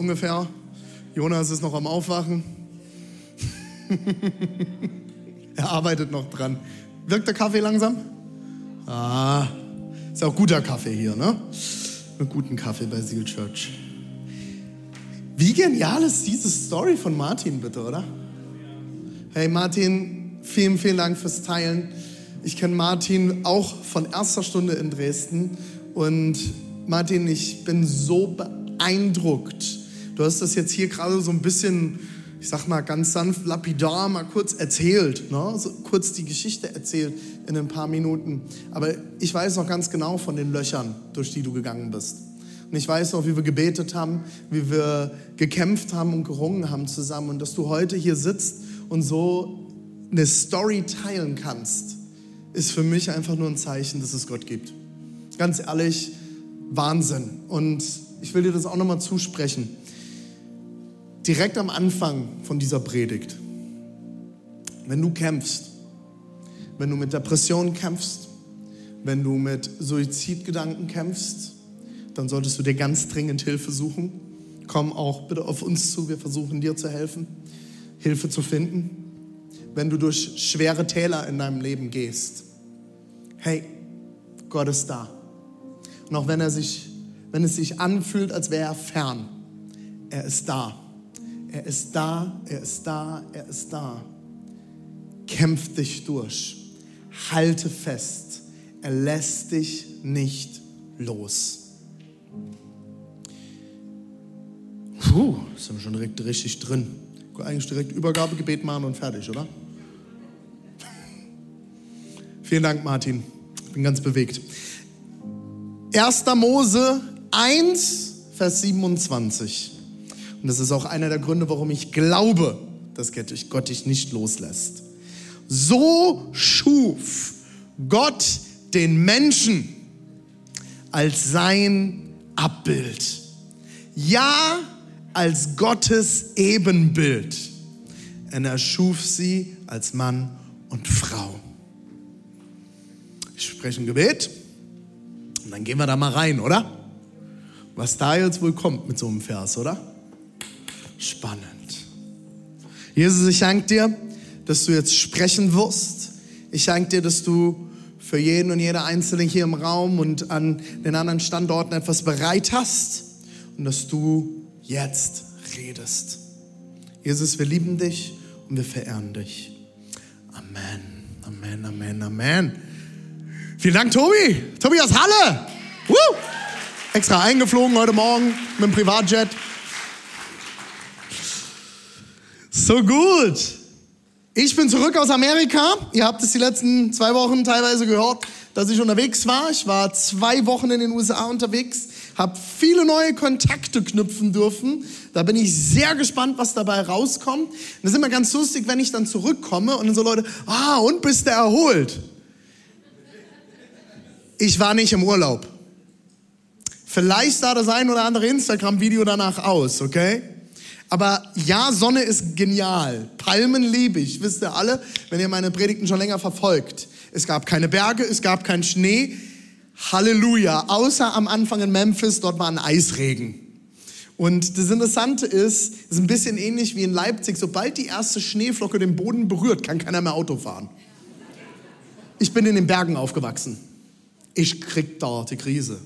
ungefähr. Jonas ist noch am Aufwachen. er arbeitet noch dran. Wirkt der Kaffee langsam? Ah, ist auch guter Kaffee hier, ne? Einen guten Kaffee bei Seal Church. Wie genial ist diese Story von Martin, bitte, oder? Hey Martin, vielen, vielen Dank fürs Teilen. Ich kenne Martin auch von erster Stunde in Dresden und Martin, ich bin so beeindruckt. Du hast das jetzt hier gerade so ein bisschen, ich sag mal ganz sanft, lapidar mal kurz erzählt, ne? so kurz die Geschichte erzählt in ein paar Minuten. Aber ich weiß noch ganz genau von den Löchern, durch die du gegangen bist. Und ich weiß noch, wie wir gebetet haben, wie wir gekämpft haben und gerungen haben zusammen. Und dass du heute hier sitzt und so eine Story teilen kannst, ist für mich einfach nur ein Zeichen, dass es Gott gibt. Ganz ehrlich, Wahnsinn. Und ich will dir das auch nochmal zusprechen. Direkt am Anfang von dieser Predigt, wenn du kämpfst, wenn du mit Depressionen kämpfst, wenn du mit Suizidgedanken kämpfst, dann solltest du dir ganz dringend Hilfe suchen. Komm auch bitte auf uns zu, wir versuchen dir zu helfen, Hilfe zu finden. Wenn du durch schwere Täler in deinem Leben gehst, hey, Gott ist da. Und auch wenn, er sich, wenn es sich anfühlt, als wäre er fern, er ist da. Er ist da, er ist da, er ist da. Kämpf dich durch. Halte fest. Er lässt dich nicht los. Puh, sind wir schon direkt richtig drin. Eigentlich direkt Übergabegebet machen und fertig, oder? Vielen Dank, Martin. Ich bin ganz bewegt. 1. Mose 1, Vers 27. Und das ist auch einer der Gründe, warum ich glaube, dass Gott dich nicht loslässt. So schuf Gott den Menschen als sein Abbild. Ja, als Gottes Ebenbild. Und er schuf sie als Mann und Frau. Ich spreche ein Gebet und dann gehen wir da mal rein, oder? Was da jetzt wohl kommt mit so einem Vers, oder? Spannend. Jesus, ich danke dir, dass du jetzt sprechen wirst. Ich danke dir, dass du für jeden und jede Einzelne hier im Raum und an den anderen Standorten etwas bereit hast und dass du jetzt redest. Jesus, wir lieben dich und wir verehren dich. Amen, Amen, Amen, Amen. Vielen Dank, Tobi. Tobi aus Halle. Woo! Extra eingeflogen heute Morgen mit dem Privatjet. So gut. Ich bin zurück aus Amerika. Ihr habt es die letzten zwei Wochen teilweise gehört, dass ich unterwegs war. Ich war zwei Wochen in den USA unterwegs, habe viele neue Kontakte knüpfen dürfen. Da bin ich sehr gespannt, was dabei rauskommt. Und das ist immer ganz lustig, wenn ich dann zurückkomme und dann so Leute, ah, und bist du erholt? Ich war nicht im Urlaub. Vielleicht sah das ein oder andere Instagram-Video danach aus, okay? Aber ja, Sonne ist genial. Palmen liebe ich, wisst ihr alle, wenn ihr meine Predigten schon länger verfolgt. Es gab keine Berge, es gab keinen Schnee. Halleluja. Außer am Anfang in Memphis, dort war ein Eisregen. Und das Interessante ist, es ist ein bisschen ähnlich wie in Leipzig. Sobald die erste Schneeflocke den Boden berührt, kann keiner mehr Auto fahren. Ich bin in den Bergen aufgewachsen. Ich krieg da die Krise.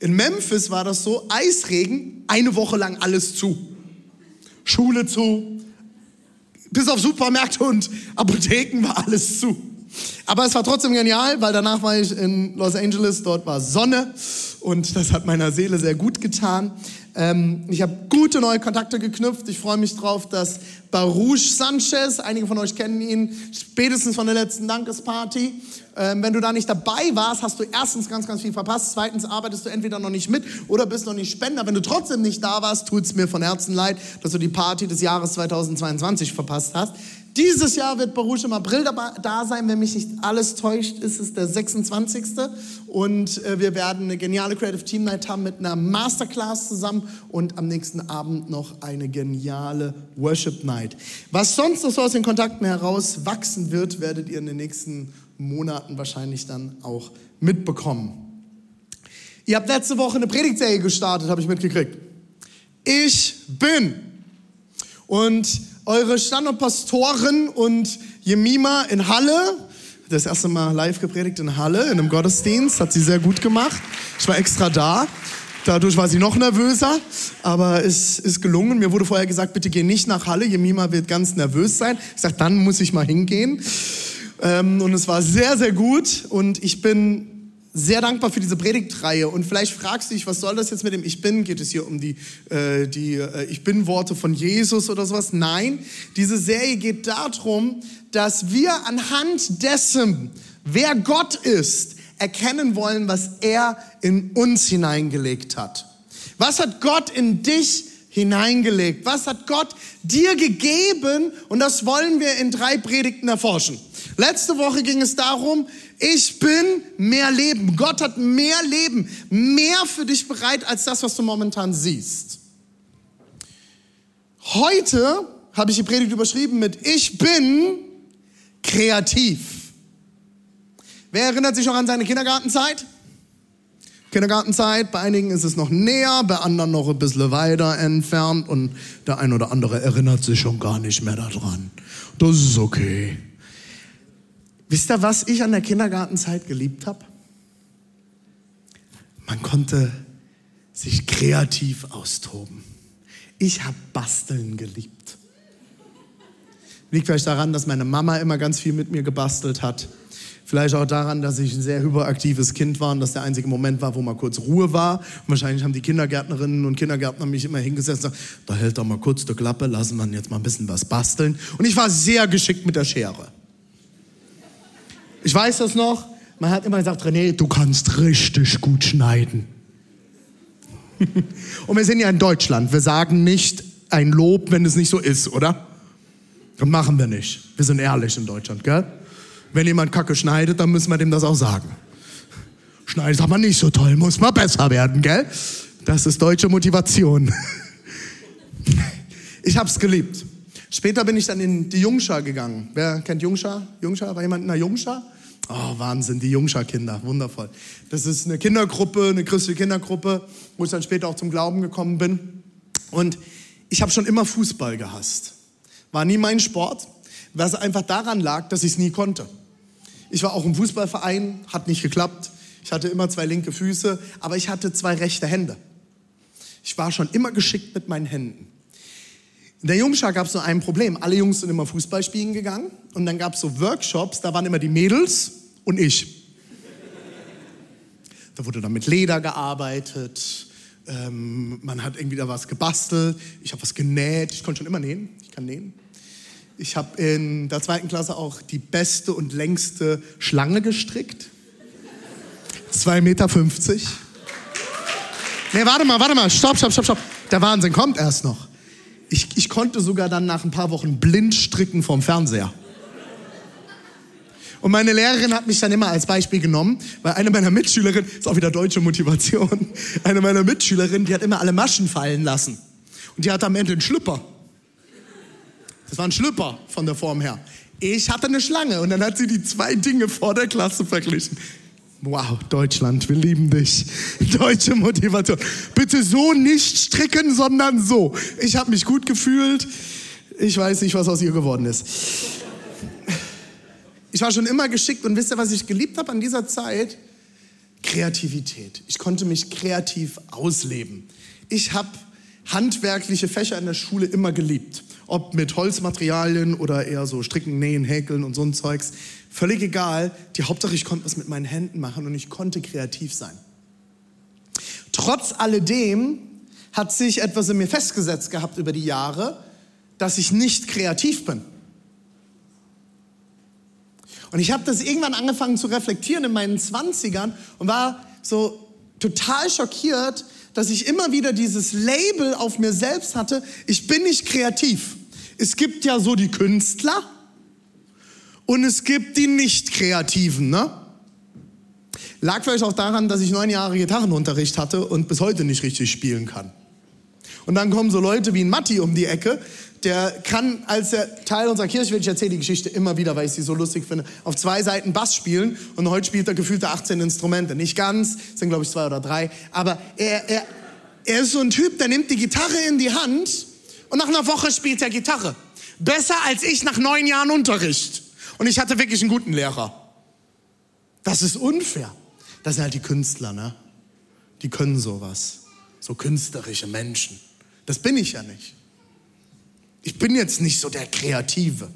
In Memphis war das so, Eisregen, eine Woche lang alles zu. Schule zu, bis auf Supermärkte und Apotheken war alles zu. Aber es war trotzdem genial, weil danach war ich in Los Angeles, dort war Sonne und das hat meiner Seele sehr gut getan. Ähm, ich habe gute neue Kontakte geknüpft. Ich freue mich drauf, dass Baruch Sanchez, einige von euch kennen ihn, spätestens von der letzten Dankesparty. Ähm, wenn du da nicht dabei warst, hast du erstens ganz, ganz viel verpasst. Zweitens arbeitest du entweder noch nicht mit oder bist noch nicht Spender. Wenn du trotzdem nicht da warst, tut es mir von Herzen leid, dass du die Party des Jahres 2022 verpasst hast. Dieses Jahr wird Baruch im April da sein, wenn mich nicht alles täuscht, ist es der 26. Und äh, wir werden eine geniale Creative Team Night haben mit einer Masterclass zusammen und am nächsten Abend noch eine geniale Worship Night. Was sonst noch so aus den Kontakten heraus wachsen wird, werdet ihr in den nächsten Monaten wahrscheinlich dann auch mitbekommen. Ihr habt letzte Woche eine Predigtserie gestartet, habe ich mitgekriegt. Ich bin. Und eure Standortpastoren und Jemima in Halle, das erste Mal live gepredigt in Halle, in einem Gottesdienst, hat sie sehr gut gemacht. Ich war extra da. Dadurch war sie noch nervöser, aber es ist gelungen. Mir wurde vorher gesagt, bitte geh nicht nach Halle. Jemima wird ganz nervös sein. Ich sage, dann muss ich mal hingehen. Ähm, und es war sehr, sehr gut. Und ich bin sehr dankbar für diese Predigtreihe und vielleicht fragst du dich, was soll das jetzt mit dem Ich Bin? Geht es hier um die, äh, die äh, Ich Bin-Worte von Jesus oder sowas? Nein, diese Serie geht darum, dass wir anhand dessen, wer Gott ist, erkennen wollen, was er in uns hineingelegt hat. Was hat Gott in dich hineingelegt? Was hat Gott dir gegeben? Und das wollen wir in drei Predigten erforschen. Letzte Woche ging es darum, ich bin mehr Leben. Gott hat mehr Leben, mehr für dich bereit als das, was du momentan siehst. Heute habe ich die Predigt überschrieben mit Ich bin kreativ. Wer erinnert sich noch an seine Kindergartenzeit? Kindergartenzeit, bei einigen ist es noch näher, bei anderen noch ein bisschen weiter entfernt und der ein oder andere erinnert sich schon gar nicht mehr daran. Das ist okay. Wisst ihr, was ich an der Kindergartenzeit geliebt habe? Man konnte sich kreativ austoben. Ich habe Basteln geliebt. Liegt vielleicht daran, dass meine Mama immer ganz viel mit mir gebastelt hat. Vielleicht auch daran, dass ich ein sehr hyperaktives Kind war und das der einzige Moment war, wo mal kurz Ruhe war. Und wahrscheinlich haben die Kindergärtnerinnen und Kindergärtner mich immer hingesetzt und gesagt, da hält doch mal kurz die Klappe, lassen wir jetzt mal ein bisschen was basteln. Und ich war sehr geschickt mit der Schere. Ich weiß das noch. Man hat immer gesagt, René, du kannst richtig gut schneiden. Und wir sind ja in Deutschland. Wir sagen nicht ein Lob, wenn es nicht so ist, oder? Das machen wir nicht. Wir sind ehrlich in Deutschland, gell? Wenn jemand Kacke schneidet, dann müssen wir dem das auch sagen. Schneidet aber nicht so toll, muss mal besser werden, gell? Das ist deutsche Motivation. Ich hab's geliebt. Später bin ich dann in die Jungschar gegangen. Wer kennt Jungschar? Jungschar? War jemand in der Jungschar? Oh, Wahnsinn, die Jungschar-Kinder, wundervoll. Das ist eine Kindergruppe, eine christliche Kindergruppe, wo ich dann später auch zum Glauben gekommen bin. Und ich habe schon immer Fußball gehasst. War nie mein Sport, was einfach daran lag, dass ich es nie konnte. Ich war auch im Fußballverein, hat nicht geklappt. Ich hatte immer zwei linke Füße, aber ich hatte zwei rechte Hände. Ich war schon immer geschickt mit meinen Händen. In der Jungschar gab es nur ein Problem. Alle Jungs sind immer Fußball spielen gegangen und dann gab es so Workshops, da waren immer die Mädels und ich. Da wurde dann mit Leder gearbeitet, ähm, man hat irgendwie da was gebastelt, ich habe was genäht, ich konnte schon immer nähen, ich kann nähen. Ich habe in der zweiten Klasse auch die beste und längste Schlange gestrickt. 2,50 Meter. Nee, warte mal, warte mal, stopp, stopp, stopp, stopp. Der Wahnsinn kommt erst noch. Ich, ich konnte sogar dann nach ein paar Wochen blind stricken vom Fernseher. Und meine Lehrerin hat mich dann immer als Beispiel genommen, weil eine meiner Mitschülerinnen, ist auch wieder deutsche Motivation, eine meiner Mitschülerinnen, die hat immer alle Maschen fallen lassen. Und die hatte am Ende einen Schlüpper. Das war ein Schlüpper von der Form her. Ich hatte eine Schlange und dann hat sie die zwei Dinge vor der Klasse verglichen. Wow, Deutschland, wir lieben dich. Deutsche Motivation. Bitte so nicht stricken, sondern so. Ich habe mich gut gefühlt. Ich weiß nicht, was aus ihr geworden ist. Ich war schon immer geschickt und wisst ihr, was ich geliebt habe an dieser Zeit? Kreativität. Ich konnte mich kreativ ausleben. Ich habe handwerkliche Fächer in der Schule immer geliebt. Ob mit Holzmaterialien oder eher so Stricken, Nähen, Häkeln und so ein Zeugs. Völlig egal. Die Hauptsache, ich konnte was mit meinen Händen machen und ich konnte kreativ sein. Trotz alledem hat sich etwas in mir festgesetzt gehabt über die Jahre, dass ich nicht kreativ bin. Und ich habe das irgendwann angefangen zu reflektieren in meinen Zwanzigern und war so total schockiert, dass ich immer wieder dieses Label auf mir selbst hatte, ich bin nicht kreativ. Es gibt ja so die Künstler und es gibt die Nicht-Kreativen, ne? Lag vielleicht auch daran, dass ich neun Jahre Gitarrenunterricht hatte und bis heute nicht richtig spielen kann. Und dann kommen so Leute wie ein Matti um die Ecke, der kann als Teil unserer Kirche, ich erzähle die Geschichte immer wieder, weil ich sie so lustig finde, auf zwei Seiten Bass spielen und heute spielt er gefühlte 18 Instrumente. Nicht ganz, sind glaube ich zwei oder drei, aber er, er, er ist so ein Typ, der nimmt die Gitarre in die Hand und nach einer Woche spielt er Gitarre. Besser als ich nach neun Jahren Unterricht. Und ich hatte wirklich einen guten Lehrer. Das ist unfair. Das sind halt die Künstler, ne? Die können sowas. So künstlerische Menschen. Das bin ich ja nicht. Ich bin jetzt nicht so der Kreative.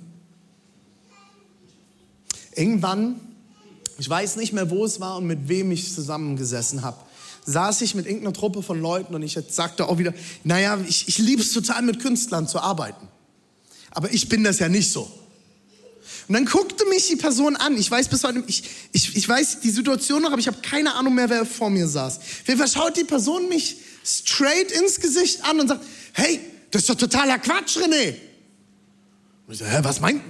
Irgendwann, ich weiß nicht mehr, wo es war und mit wem ich zusammengesessen habe, saß ich mit irgendeiner Truppe von Leuten und ich sagte auch wieder, naja, ich, ich liebe es total mit Künstlern zu arbeiten. Aber ich bin das ja nicht so. Und dann guckte mich die Person an. Ich weiß bis heute, ich, ich, ich weiß die Situation noch, aber ich habe keine Ahnung mehr, wer vor mir saß. Wer schaut die Person mich straight ins Gesicht an und sagt, hey, das ist doch totaler Quatsch, René. Und ich so, hä, was, mein,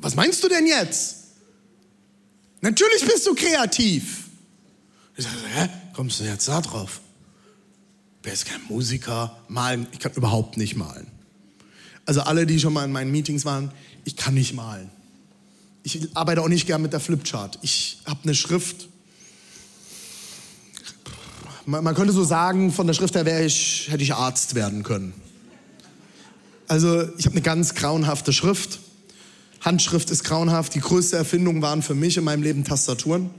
was meinst du denn jetzt? Natürlich bist du kreativ. Ich sage, hä, kommst du jetzt da drauf? Wer ist kein Musiker? Malen, ich kann überhaupt nicht malen. Also alle, die schon mal in meinen Meetings waren, ich kann nicht malen. Ich arbeite auch nicht gern mit der Flipchart. Ich habe eine Schrift. Man, man, könnte so sagen, von der Schrift her ich, hätte ich Arzt werden können. Also ich habe eine ganz grauenhafte Schrift. Handschrift ist grauenhaft. Die größte Erfindung waren für mich in meinem Leben Tastaturen.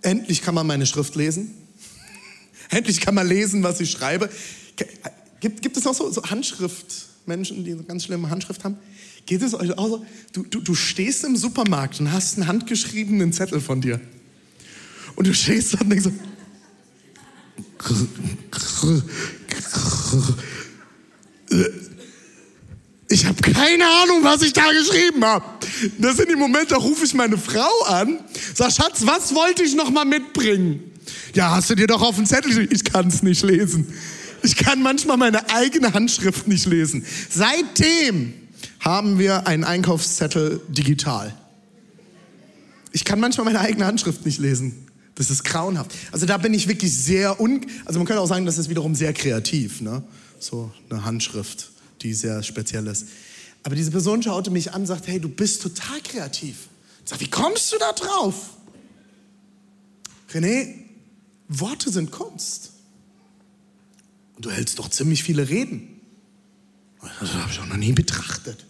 Endlich kann man meine Schrift lesen. Endlich kann man lesen, was ich schreibe. Gibt, gibt es noch so, so Handschriftmenschen, die eine ganz schlimme Handschrift haben? Geht es euch auch so? Du, du, du stehst im Supermarkt und hast einen handgeschriebenen Zettel von dir. Und du stehst da und denkst so. Ich habe keine Ahnung, was ich da geschrieben habe. Das sind die Momente, da rufe ich meine Frau an, sag Schatz, was wollte ich noch mal mitbringen? Ja, hast du dir doch auf den Zettel geschrieben? Ich kann es nicht lesen. Ich kann manchmal meine eigene Handschrift nicht lesen. Seitdem haben wir einen Einkaufszettel digital. Ich kann manchmal meine eigene Handschrift nicht lesen. Das ist grauenhaft. Also da bin ich wirklich sehr un... Also man könnte auch sagen, das ist wiederum sehr kreativ, ne? So eine Handschrift die sehr speziell ist. Aber diese Person schaute mich an und sagte, hey, du bist total kreativ. Ich sag, wie kommst du da drauf? René, Worte sind Kunst. Und du hältst doch ziemlich viele Reden. Das habe ich auch noch nie betrachtet.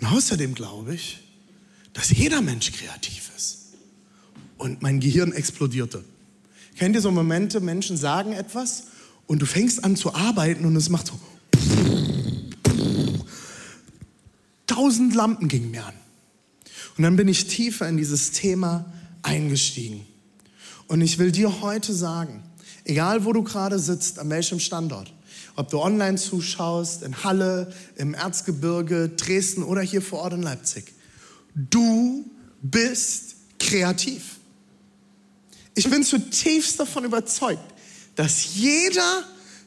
Und außerdem glaube ich, dass jeder Mensch kreativ ist. Und mein Gehirn explodierte. Kennt ihr so Momente, Menschen sagen etwas und du fängst an zu arbeiten und es macht so tausend Lampen gingen mir an. Und dann bin ich tiefer in dieses Thema eingestiegen. Und ich will dir heute sagen, egal wo du gerade sitzt, an welchem Standort, ob du online zuschaust, in Halle, im Erzgebirge, Dresden oder hier vor Ort in Leipzig, du bist kreativ. Ich bin zutiefst davon überzeugt, dass jeder,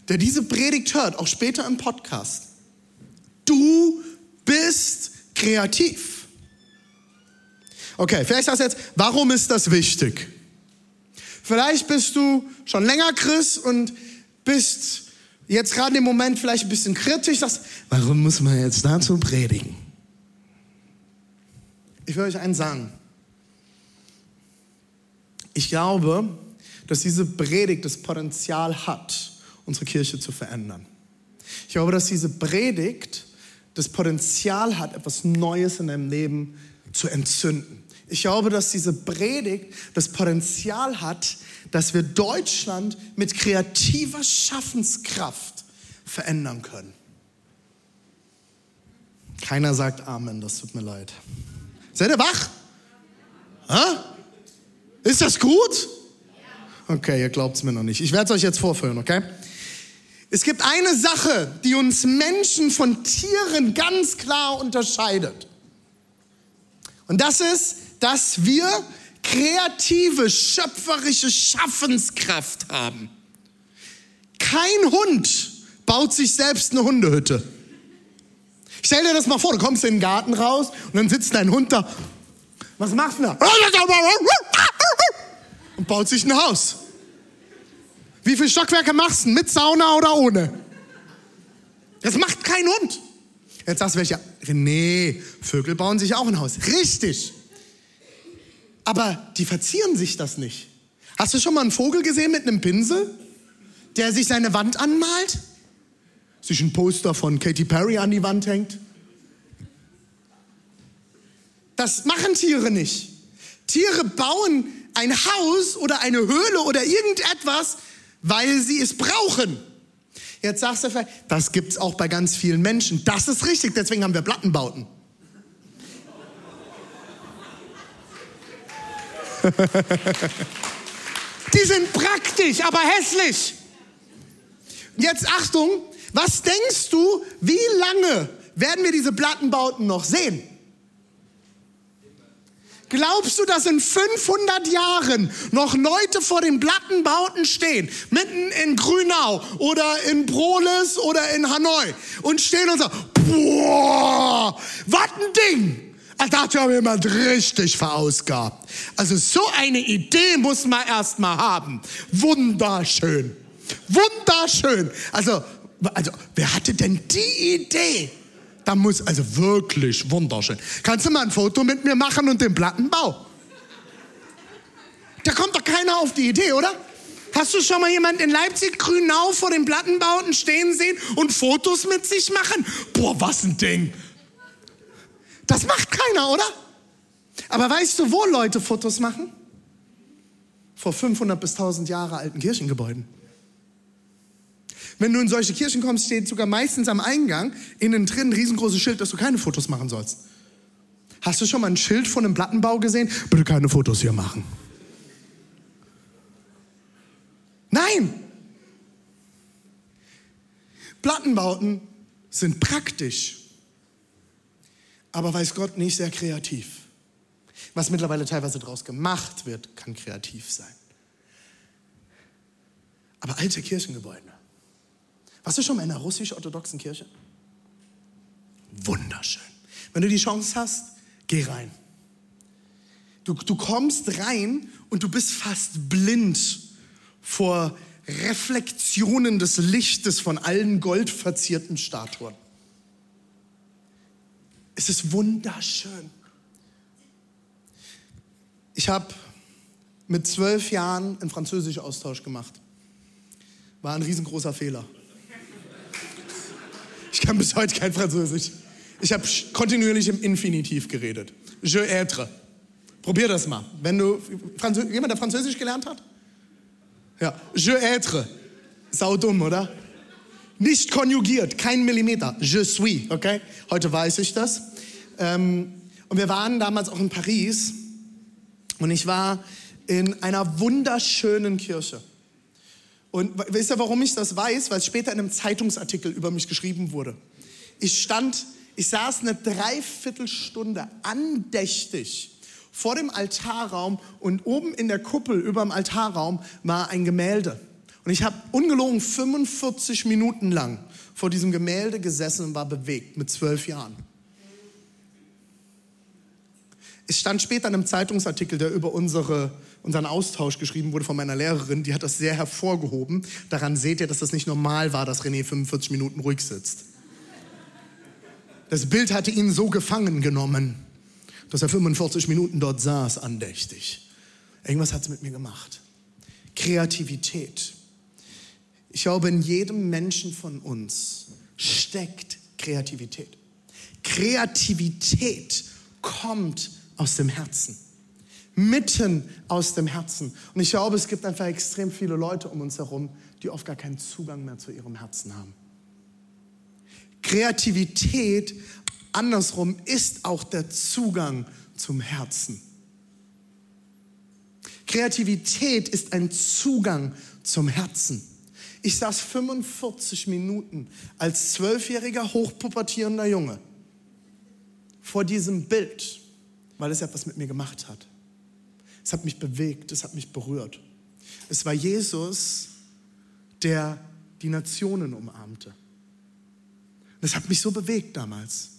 der diese Predigt hört, auch später im Podcast, du bist kreativ. Okay, vielleicht sagst du jetzt, warum ist das wichtig? Vielleicht bist du schon länger Christ und bist jetzt gerade im Moment vielleicht ein bisschen kritisch, sagst, warum muss man jetzt dazu predigen? Ich will euch eins sagen. Ich glaube, dass diese Predigt das Potenzial hat, unsere Kirche zu verändern. Ich glaube, dass diese Predigt das Potenzial hat, etwas Neues in deinem Leben zu entzünden. Ich glaube, dass diese Predigt das Potenzial hat, dass wir Deutschland mit kreativer Schaffenskraft verändern können. Keiner sagt Amen, das tut mir leid. Seid ihr wach? Ha? Ist das gut? Okay, ihr glaubt es mir noch nicht. Ich werde es euch jetzt vorführen, okay? Es gibt eine Sache, die uns Menschen von Tieren ganz klar unterscheidet. Und das ist, dass wir kreative, schöpferische Schaffenskraft haben. Kein Hund baut sich selbst eine Hundehütte. Stell dir das mal vor, du kommst in den Garten raus und dann sitzt dein Hund da. Was machst du da? Und baut sich ein Haus. Wie viele Stockwerke machst du? Mit Sauna oder ohne? Das macht kein Hund. Jetzt sagst du welcher? Nee, Vögel bauen sich auch ein Haus. Richtig. Aber die verzieren sich das nicht. Hast du schon mal einen Vogel gesehen mit einem Pinsel, der sich seine Wand anmalt? Sich ein Poster von Katy Perry an die Wand hängt? Das machen Tiere nicht. Tiere bauen ein Haus oder eine Höhle oder irgendetwas, weil sie es brauchen. Jetzt sagst du vielleicht, das gibt es auch bei ganz vielen Menschen. Das ist richtig, deswegen haben wir Plattenbauten. Die sind praktisch, aber hässlich. Jetzt Achtung, was denkst du, wie lange werden wir diese Plattenbauten noch sehen? Glaubst du, dass in 500 Jahren noch Leute vor den Plattenbauten stehen, mitten in Grünau oder in Broles oder in Hanoi und stehen und sagen, boah, was ein Ding. Da hat ja jemand richtig verausgabt. Also so eine Idee muss man erst mal haben. Wunderschön. Wunderschön. Also, also wer hatte denn die Idee? Da muss also wirklich wunderschön. Kannst du mal ein Foto mit mir machen und den Plattenbau? Da kommt doch keiner auf die Idee, oder? Hast du schon mal jemanden in Leipzig Grünau vor den Plattenbauten stehen sehen und Fotos mit sich machen? Boah, was ein Ding. Das macht keiner, oder? Aber weißt du, wo Leute Fotos machen? Vor 500 bis 1000 Jahre alten Kirchengebäuden. Wenn du in solche Kirchen kommst, steht sogar meistens am Eingang innen drin ein riesengroßes Schild, dass du keine Fotos machen sollst. Hast du schon mal ein Schild von einem Plattenbau gesehen? Bitte keine Fotos hier machen. Nein! Plattenbauten sind praktisch aber weiß Gott nicht sehr kreativ. Was mittlerweile teilweise daraus gemacht wird, kann kreativ sein. Aber alte Kirchengebäude. Warst du schon mal in einer russisch-orthodoxen Kirche? Wunderschön. Wenn du die Chance hast, geh rein. Du, du kommst rein und du bist fast blind vor Reflexionen des Lichtes von allen goldverzierten Statuen. Es ist wunderschön. Ich habe mit zwölf Jahren einen Französisch-Austausch gemacht. War ein riesengroßer Fehler. Ich kann bis heute kein Französisch. Ich habe kontinuierlich im Infinitiv geredet. Je être. Probier das mal. Wenn du Franzö jemand, der Französisch gelernt hat? Ja, je être. Sau dumm, oder? Nicht konjugiert, kein Millimeter. Je suis, okay? Heute weiß ich das. Ähm, und wir waren damals auch in Paris und ich war in einer wunderschönen Kirche. Und wisst ihr, warum ich das weiß? Weil es später in einem Zeitungsartikel über mich geschrieben wurde. Ich stand, ich saß eine Dreiviertelstunde andächtig vor dem Altarraum und oben in der Kuppel über dem Altarraum war ein Gemälde. Und ich habe ungelogen 45 Minuten lang vor diesem Gemälde gesessen und war bewegt mit zwölf Jahren. Es stand später in einem Zeitungsartikel, der über unsere, unseren Austausch geschrieben wurde von meiner Lehrerin, die hat das sehr hervorgehoben. Daran seht ihr, dass das nicht normal war, dass René 45 Minuten ruhig sitzt. Das Bild hatte ihn so gefangen genommen, dass er 45 Minuten dort saß, andächtig. Irgendwas hat es mit mir gemacht. Kreativität. Ich glaube, in jedem Menschen von uns steckt Kreativität. Kreativität kommt aus dem Herzen. Mitten aus dem Herzen. Und ich glaube, es gibt einfach extrem viele Leute um uns herum, die oft gar keinen Zugang mehr zu ihrem Herzen haben. Kreativität andersrum ist auch der Zugang zum Herzen. Kreativität ist ein Zugang zum Herzen. Ich saß 45 Minuten als zwölfjähriger, hochpubertierender Junge vor diesem Bild, weil es etwas mit mir gemacht hat. Es hat mich bewegt, es hat mich berührt. Es war Jesus, der die Nationen umarmte. Das hat mich so bewegt damals.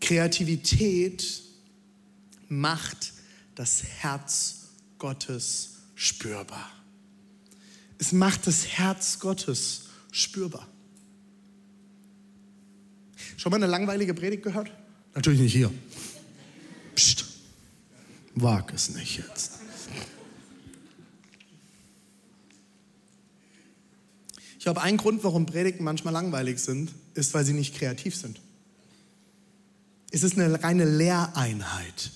Kreativität macht das Herz Gottes spürbar. Es macht das Herz Gottes spürbar. Schon mal eine langweilige Predigt gehört? Natürlich nicht hier. Wag es nicht jetzt. Ich glaube, ein Grund, warum Predigten manchmal langweilig sind, ist, weil sie nicht kreativ sind. Es ist eine reine Lehreinheit.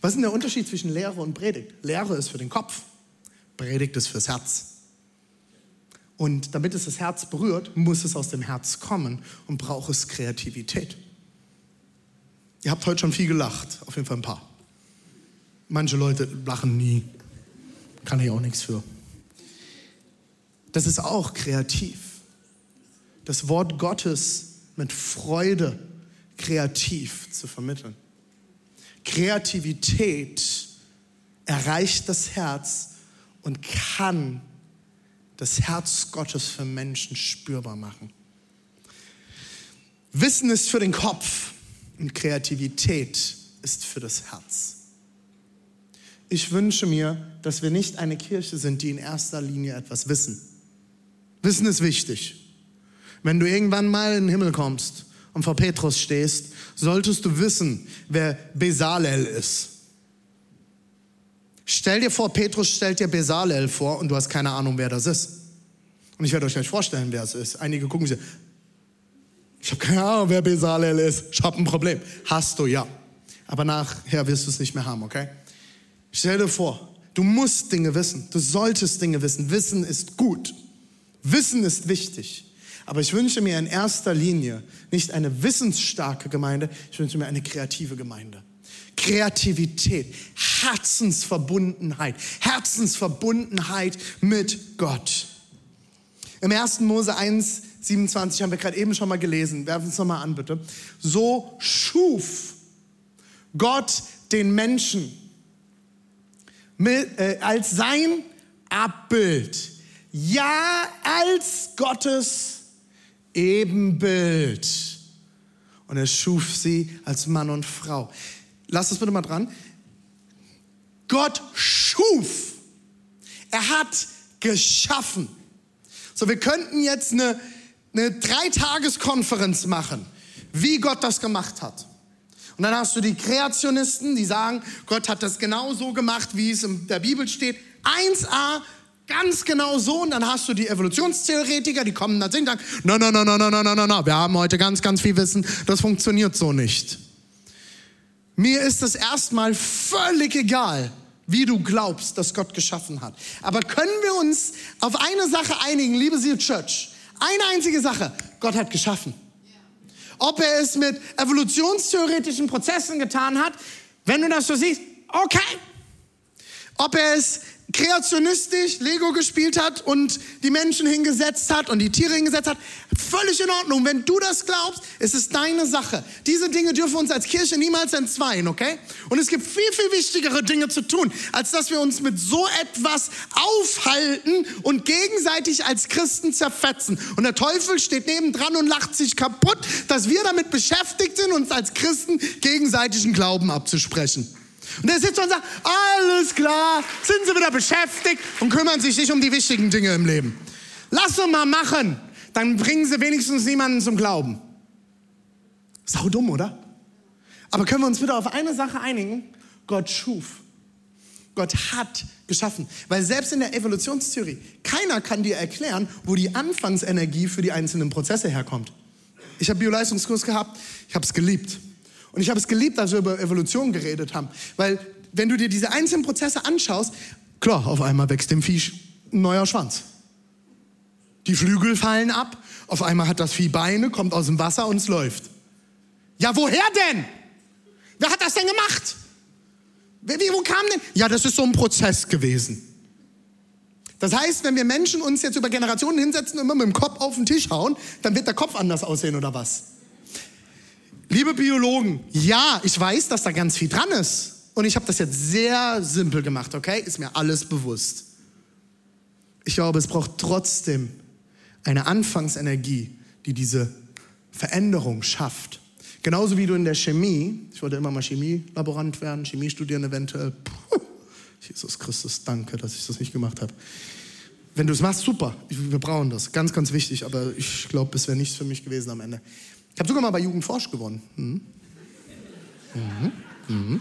Was ist denn der Unterschied zwischen Lehre und Predigt? Lehre ist für den Kopf, Predigt ist fürs Herz. Und damit es das Herz berührt, muss es aus dem Herz kommen und braucht es Kreativität. Ihr habt heute schon viel gelacht, auf jeden Fall ein paar. Manche Leute lachen nie, kann ich auch nichts für. Das ist auch kreativ. Das Wort Gottes mit Freude kreativ zu vermitteln. Kreativität erreicht das Herz und kann das Herz Gottes für Menschen spürbar machen. Wissen ist für den Kopf und Kreativität ist für das Herz. Ich wünsche mir, dass wir nicht eine Kirche sind, die in erster Linie etwas wissen. Wissen ist wichtig. Wenn du irgendwann mal in den Himmel kommst und vor Petrus stehst, solltest du wissen, wer Besalel ist. Stell dir vor, Petrus stellt dir Besalel vor und du hast keine Ahnung, wer das ist. Und ich werde euch gleich vorstellen, wer es ist. Einige gucken sich, ich habe keine Ahnung, wer Besalel ist. Ich habe ein Problem. Hast du, ja. Aber nachher wirst du es nicht mehr haben, okay? Stell dir vor, du musst Dinge wissen. Du solltest Dinge wissen. Wissen ist gut. Wissen ist wichtig. Aber ich wünsche mir in erster Linie nicht eine wissensstarke Gemeinde, ich wünsche mir eine kreative Gemeinde. Kreativität, Herzensverbundenheit, Herzensverbundenheit mit Gott. Im 1. Mose 1, 27 haben wir gerade eben schon mal gelesen. Werfen es nochmal an, bitte. So schuf Gott den Menschen mit, äh, als sein Abbild. Ja, als Gottes Ebenbild. Und er schuf sie als Mann und Frau. Lass das bitte mal dran. Gott schuf. Er hat geschaffen. So, wir könnten jetzt eine, eine Dreitageskonferenz machen, wie Gott das gemacht hat. Und dann hast du die Kreationisten, die sagen, Gott hat das genau so gemacht, wie es in der Bibel steht. 1a, ganz genau so. Und dann hast du die Evolutionstheoretiker, die kommen dann und sagen, na, na, na, na, na, na, na, na, wir haben heute ganz, ganz viel Wissen. Das funktioniert so nicht. Mir ist es erstmal völlig egal, wie du glaubst, dass Gott geschaffen hat. Aber können wir uns auf eine Sache einigen, liebe Seal Church? Eine einzige Sache. Gott hat geschaffen. Ob er es mit evolutionstheoretischen Prozessen getan hat, wenn du das so siehst, okay. Ob er es kreationistisch Lego gespielt hat und die Menschen hingesetzt hat und die Tiere hingesetzt hat, völlig in Ordnung. Wenn du das glaubst, ist es deine Sache. Diese Dinge dürfen uns als Kirche niemals entzweien, okay? Und es gibt viel, viel wichtigere Dinge zu tun, als dass wir uns mit so etwas aufhalten und gegenseitig als Christen zerfetzen. Und der Teufel steht nebendran und lacht sich kaputt, dass wir damit beschäftigt sind, uns als Christen gegenseitigen Glauben abzusprechen. Und er sitzt und sagt, alles klar, sind sie wieder beschäftigt und kümmern sich nicht um die wichtigen Dinge im Leben. Lass uns mal machen, dann bringen sie wenigstens niemanden zum Glauben. Sau dumm, oder? Aber können wir uns bitte auf eine Sache einigen? Gott schuf. Gott hat geschaffen. Weil selbst in der Evolutionstheorie, keiner kann dir erklären, wo die Anfangsenergie für die einzelnen Prozesse herkommt. Ich habe Bioleistungskurs gehabt, ich habe es geliebt. Und ich habe es geliebt, als wir über Evolution geredet haben. Weil wenn du dir diese einzelnen Prozesse anschaust, klar, auf einmal wächst dem Viech ein neuer Schwanz. Die Flügel fallen ab. Auf einmal hat das Vieh Beine, kommt aus dem Wasser und es läuft. Ja, woher denn? Wer hat das denn gemacht? Wie, wo kam denn? Ja, das ist so ein Prozess gewesen. Das heißt, wenn wir Menschen uns jetzt über Generationen hinsetzen und immer mit dem Kopf auf den Tisch hauen, dann wird der Kopf anders aussehen oder was? Liebe Biologen, ja, ich weiß, dass da ganz viel dran ist. Und ich habe das jetzt sehr simpel gemacht, okay? Ist mir alles bewusst. Ich glaube, es braucht trotzdem eine Anfangsenergie, die diese Veränderung schafft. Genauso wie du in der Chemie, ich wollte immer mal Chemielaborant werden, Chemie studieren eventuell. Puh, Jesus Christus, danke, dass ich das nicht gemacht habe. Wenn du es machst, super. Wir brauchen das. Ganz, ganz wichtig. Aber ich glaube, es wäre nichts für mich gewesen am Ende. Ich habe sogar mal bei Jugendforsch gewonnen. Mhm. Mhm. Mhm.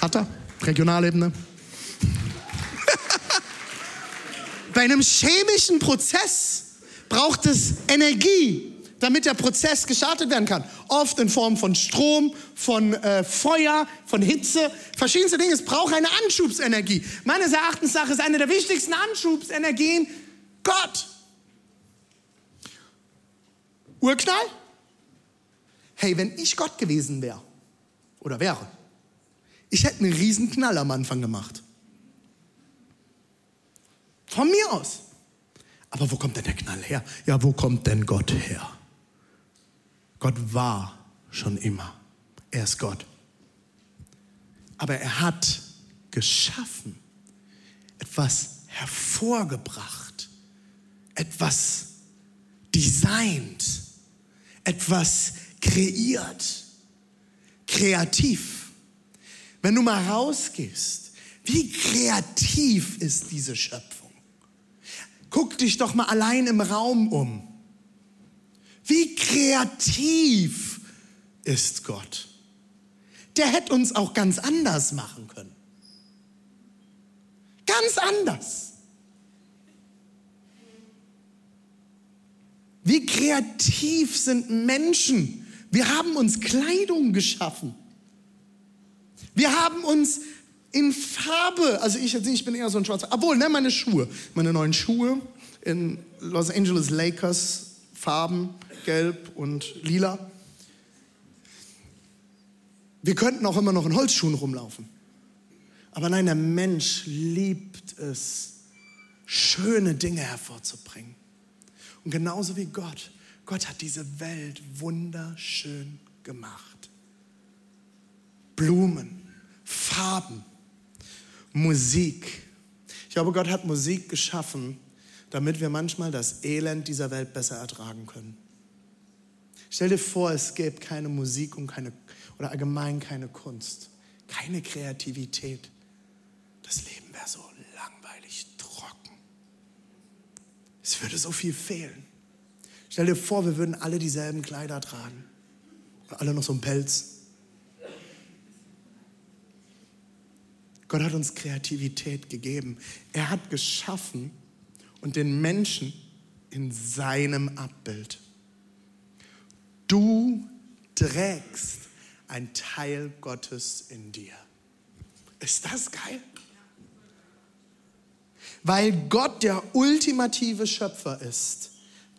Hat er. Regionalebene. bei einem chemischen Prozess braucht es Energie, damit der Prozess gestartet werden kann. Oft in Form von Strom, von äh, Feuer, von Hitze, verschiedenste Dinge. Es braucht eine Anschubsenergie. Meines Erachtens nach ist eine der wichtigsten Anschubsenergien Gott. Urknall? Hey, wenn ich Gott gewesen wäre oder wäre, ich hätte einen riesen Knall am Anfang gemacht. Von mir aus. Aber wo kommt denn der Knall her? Ja, wo kommt denn Gott her? Gott war schon immer. Er ist Gott. Aber er hat geschaffen, etwas hervorgebracht, etwas designt, etwas kreiert, kreativ. Wenn du mal rausgehst, wie kreativ ist diese Schöpfung? Guck dich doch mal allein im Raum um. Wie kreativ ist Gott? Der hätte uns auch ganz anders machen können. Ganz anders. Wie kreativ sind Menschen? Wir haben uns Kleidung geschaffen. Wir haben uns in Farbe, also ich nicht, ich bin eher so ein schwarzer, obwohl, ne, meine Schuhe, meine neuen Schuhe in Los Angeles Lakers Farben, gelb und lila. Wir könnten auch immer noch in Holzschuhen rumlaufen. Aber nein, der Mensch liebt es, schöne Dinge hervorzubringen. Und genauso wie Gott. Gott hat diese Welt wunderschön gemacht. Blumen, Farben, Musik. Ich glaube, Gott hat Musik geschaffen, damit wir manchmal das Elend dieser Welt besser ertragen können. Stell dir vor, es gäbe keine Musik und keine, oder allgemein keine Kunst, keine Kreativität. Das Leben wäre so langweilig, trocken. Es würde so viel fehlen. Stell dir vor, wir würden alle dieselben Kleider tragen. Alle noch so einen Pelz. Gott hat uns Kreativität gegeben. Er hat geschaffen und den Menschen in seinem Abbild. Du trägst ein Teil Gottes in dir. Ist das geil? Weil Gott der ultimative Schöpfer ist,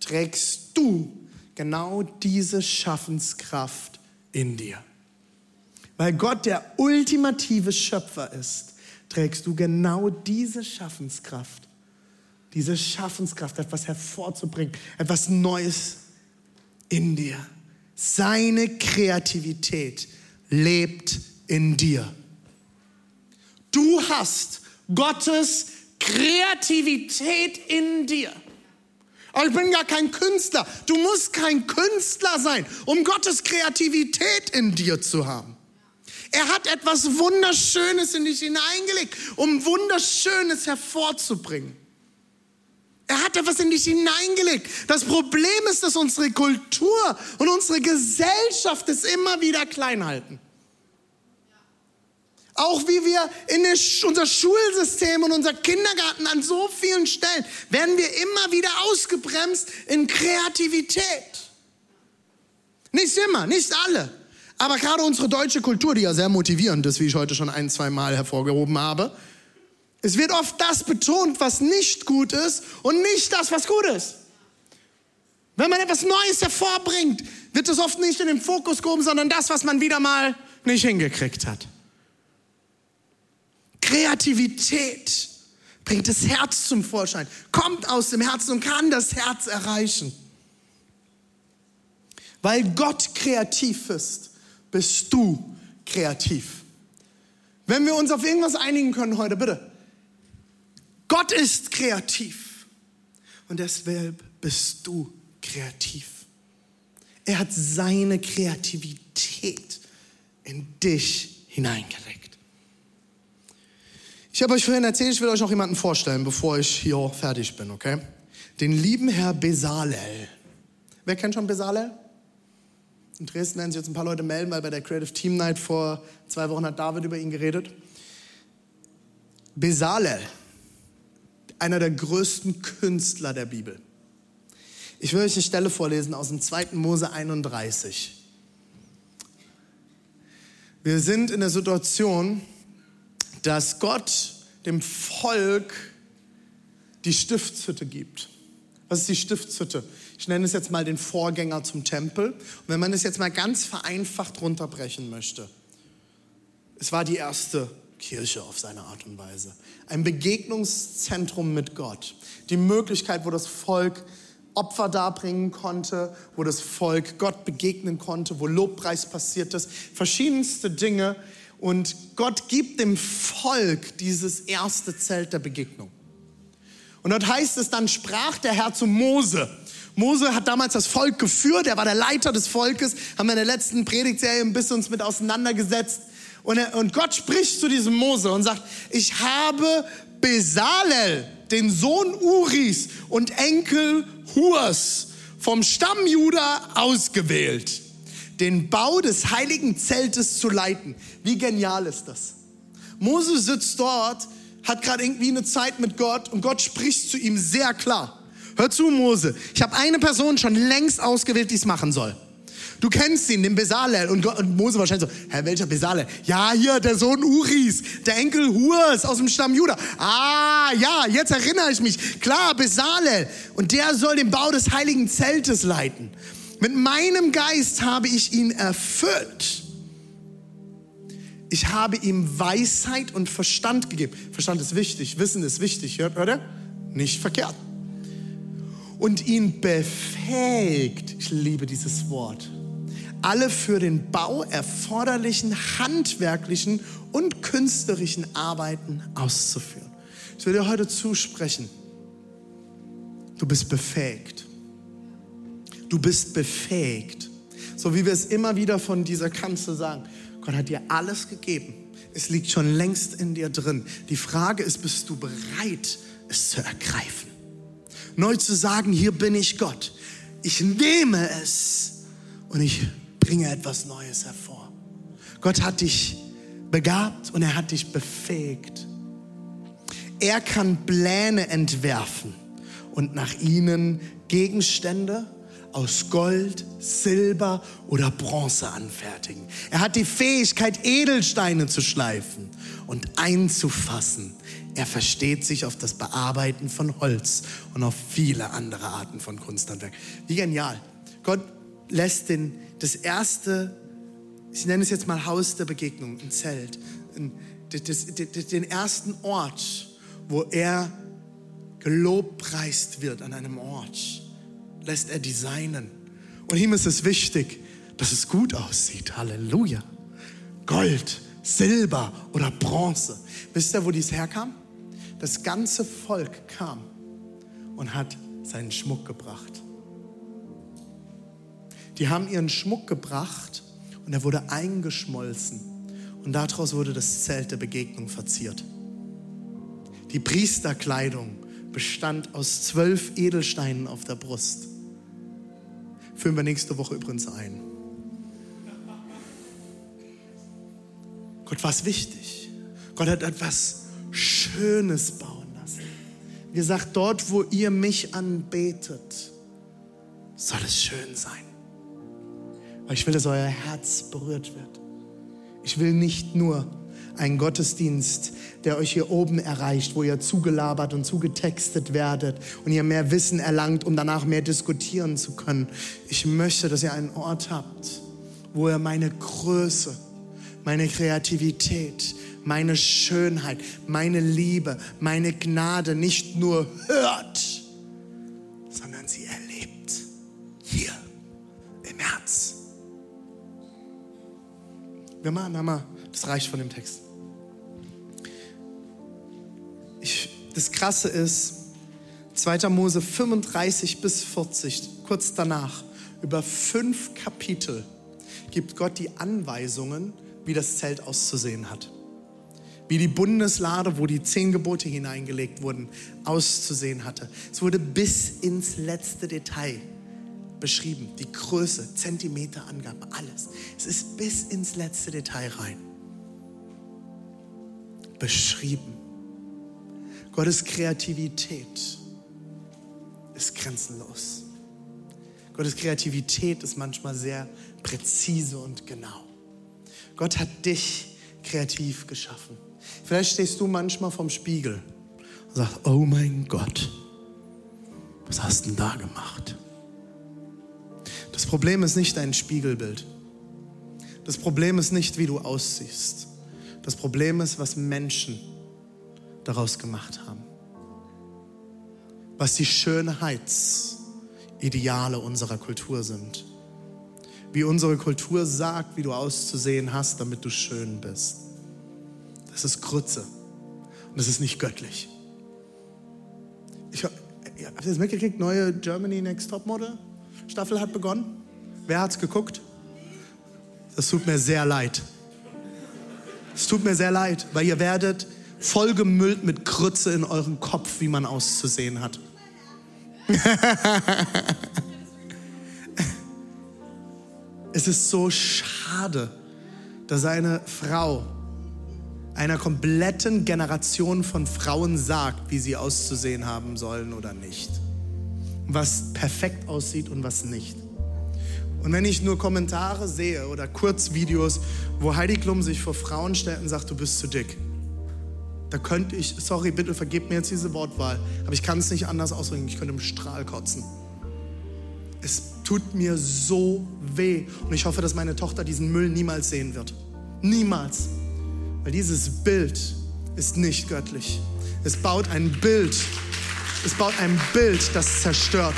trägst du genau diese Schaffenskraft in dir. Weil Gott der ultimative Schöpfer ist, trägst du genau diese Schaffenskraft, diese Schaffenskraft, etwas hervorzubringen, etwas Neues in dir. Seine Kreativität lebt in dir. Du hast Gottes Kreativität in dir. Ich bin gar kein Künstler. Du musst kein Künstler sein, um Gottes Kreativität in dir zu haben. Er hat etwas Wunderschönes in dich hineingelegt, um Wunderschönes hervorzubringen. Er hat etwas in dich hineingelegt. Das Problem ist, dass unsere Kultur und unsere Gesellschaft es immer wieder klein halten. Auch wie wir in unser Schulsystem und unser Kindergarten an so vielen Stellen werden wir immer wieder ausgebremst in Kreativität. Nicht immer, nicht alle. Aber gerade unsere deutsche Kultur, die ja sehr motivierend ist, wie ich heute schon ein, zwei Mal hervorgehoben habe, es wird oft das betont, was nicht gut ist und nicht das, was gut ist. Wenn man etwas Neues hervorbringt, wird es oft nicht in den Fokus gehoben, sondern das, was man wieder mal nicht hingekriegt hat. Kreativität bringt das Herz zum Vorschein, kommt aus dem Herzen und kann das Herz erreichen. Weil Gott kreativ ist, bist du kreativ. Wenn wir uns auf irgendwas einigen können heute, bitte. Gott ist kreativ und deshalb bist du kreativ. Er hat seine Kreativität in dich hineingelegt. Ich habe euch vorhin erzählt, ich will euch noch jemanden vorstellen, bevor ich hier fertig bin, okay? Den lieben Herr Besalel. Wer kennt schon Besalel? In Dresden werden sich jetzt ein paar Leute melden, weil bei der Creative Team Night vor zwei Wochen hat David über ihn geredet. Besalel, einer der größten Künstler der Bibel. Ich will euch eine Stelle vorlesen aus dem 2. Mose 31. Wir sind in der Situation, dass Gott dem Volk die Stiftshütte gibt. Was ist die Stiftshütte? Ich nenne es jetzt mal den Vorgänger zum Tempel. Und wenn man es jetzt mal ganz vereinfacht runterbrechen möchte, es war die erste Kirche auf seine Art und Weise. Ein Begegnungszentrum mit Gott. Die Möglichkeit, wo das Volk Opfer darbringen konnte, wo das Volk Gott begegnen konnte, wo Lobpreis passiert ist, verschiedenste Dinge. Und Gott gibt dem Volk dieses erste Zelt der Begegnung. Und dort heißt es, dann sprach der Herr zu Mose. Mose hat damals das Volk geführt, er war der Leiter des Volkes, haben wir in der letzten Predigtserie ein bisschen uns mit auseinandergesetzt. Und, er, und Gott spricht zu diesem Mose und sagt, ich habe Besalel, den Sohn Uris und Enkel Hurs vom Stamm Juda ausgewählt, den Bau des heiligen Zeltes zu leiten. Wie genial ist das? Mose sitzt dort, hat gerade irgendwie eine Zeit mit Gott und Gott spricht zu ihm sehr klar. Hör zu, Mose, ich habe eine Person schon längst ausgewählt, die es machen soll. Du kennst ihn, den Besalel. Und, Gott, und Mose wahrscheinlich so, Herr, welcher Besalel? Ja, hier, der Sohn Uris, der Enkel Hurs aus dem Stamm Juda. Ah, ja, jetzt erinnere ich mich. Klar, Besalel. Und der soll den Bau des heiligen Zeltes leiten. Mit meinem Geist habe ich ihn erfüllt. Ich habe ihm Weisheit und Verstand gegeben. Verstand ist wichtig, Wissen ist wichtig, hört, hört ihr? Nicht verkehrt. Und ihn befähigt, ich liebe dieses Wort, alle für den Bau erforderlichen handwerklichen und künstlerischen Arbeiten auszuführen. Ich will dir heute zusprechen, du bist befähigt. Du bist befähigt. So wie wir es immer wieder von dieser Kanzel sagen. Gott hat dir alles gegeben. Es liegt schon längst in dir drin. Die Frage ist, bist du bereit, es zu ergreifen? Neu zu sagen, hier bin ich Gott. Ich nehme es und ich bringe etwas Neues hervor. Gott hat dich begabt und er hat dich befähigt. Er kann Pläne entwerfen und nach ihnen Gegenstände aus Gold, Silber oder Bronze anfertigen. Er hat die Fähigkeit, Edelsteine zu schleifen und einzufassen. Er versteht sich auf das Bearbeiten von Holz und auf viele andere Arten von Kunsthandwerk. Wie genial. Gott lässt den, das erste, ich nenne es jetzt mal Haus der Begegnung, ein Zelt, ein, das, das, den ersten Ort, wo er gelobpreist wird an einem Ort lässt er designen. Und ihm ist es wichtig, dass es gut aussieht. Halleluja. Gold, Silber oder Bronze. Wisst ihr, wo dies herkam? Das ganze Volk kam und hat seinen Schmuck gebracht. Die haben ihren Schmuck gebracht und er wurde eingeschmolzen. Und daraus wurde das Zelt der Begegnung verziert. Die Priesterkleidung bestand aus zwölf Edelsteinen auf der Brust. Führen wir nächste Woche übrigens ein. Gott war es wichtig. Gott hat etwas Schönes bauen lassen. Wie gesagt, dort, wo ihr mich anbetet, soll es schön sein. Weil ich will, dass euer Herz berührt wird. Ich will nicht nur Ein Gottesdienst, der euch hier oben erreicht, wo ihr zugelabert und zugetextet werdet und ihr mehr Wissen erlangt, um danach mehr diskutieren zu können. Ich möchte, dass ihr einen Ort habt, wo ihr meine Größe, meine Kreativität, meine Schönheit, meine Liebe, meine Gnade nicht nur hört, sondern sie erlebt. Hier im Herz. Wir machen einmal, das reicht von dem Text. Ich, das Krasse ist, 2. Mose 35 bis 40, kurz danach, über fünf Kapitel gibt Gott die Anweisungen, wie das Zelt auszusehen hat. Wie die Bundeslade, wo die zehn Gebote hineingelegt wurden, auszusehen hatte. Es wurde bis ins letzte Detail beschrieben. Die Größe, Zentimeterangabe, alles. Es ist bis ins letzte Detail rein. Beschrieben. Gottes Kreativität ist grenzenlos. Gottes Kreativität ist manchmal sehr präzise und genau. Gott hat dich kreativ geschaffen. Vielleicht stehst du manchmal vorm Spiegel und sagst, oh mein Gott, was hast du denn da gemacht? Das Problem ist nicht dein Spiegelbild. Das Problem ist nicht, wie du aussiehst. Das Problem ist, was Menschen daraus gemacht haben. Was die Schönheitsideale unserer Kultur sind. Wie unsere Kultur sagt, wie du auszusehen hast, damit du schön bist. Das ist Krütze. Und das ist nicht göttlich. Ich, habt ihr das mitgekriegt? Neue Germany Next Top Model Staffel hat begonnen. Wer hat's geguckt? Das tut mir sehr leid. Es tut mir sehr leid, weil ihr werdet vollgemüllt mit Krütze in eurem Kopf, wie man auszusehen hat. es ist so schade, dass eine Frau einer kompletten Generation von Frauen sagt, wie sie auszusehen haben sollen oder nicht. Was perfekt aussieht und was nicht. Und wenn ich nur Kommentare sehe oder Kurzvideos, wo Heidi Klum sich vor Frauen stellt und sagt, du bist zu dick, da könnte ich, sorry, bitte vergebt mir jetzt diese Wortwahl, aber ich kann es nicht anders ausdrücken, ich könnte im Strahl kotzen. Es tut mir so weh und ich hoffe, dass meine Tochter diesen Müll niemals sehen wird. Niemals. Weil dieses Bild ist nicht göttlich. Es baut ein Bild, es baut ein Bild, das zerstört.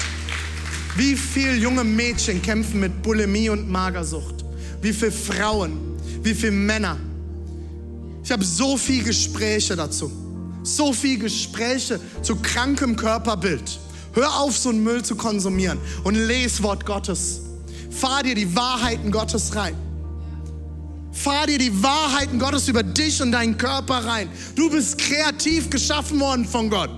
Wie viele junge Mädchen kämpfen mit Bulimie und Magersucht? Wie viele Frauen? Wie viele Männer? Ich habe so viele Gespräche dazu. So viele Gespräche zu krankem Körperbild. Hör auf, so einen Müll zu konsumieren und lese Wort Gottes. Fahr dir die Wahrheiten Gottes rein. Fahr dir die Wahrheiten Gottes über dich und deinen Körper rein. Du bist kreativ geschaffen worden von Gott.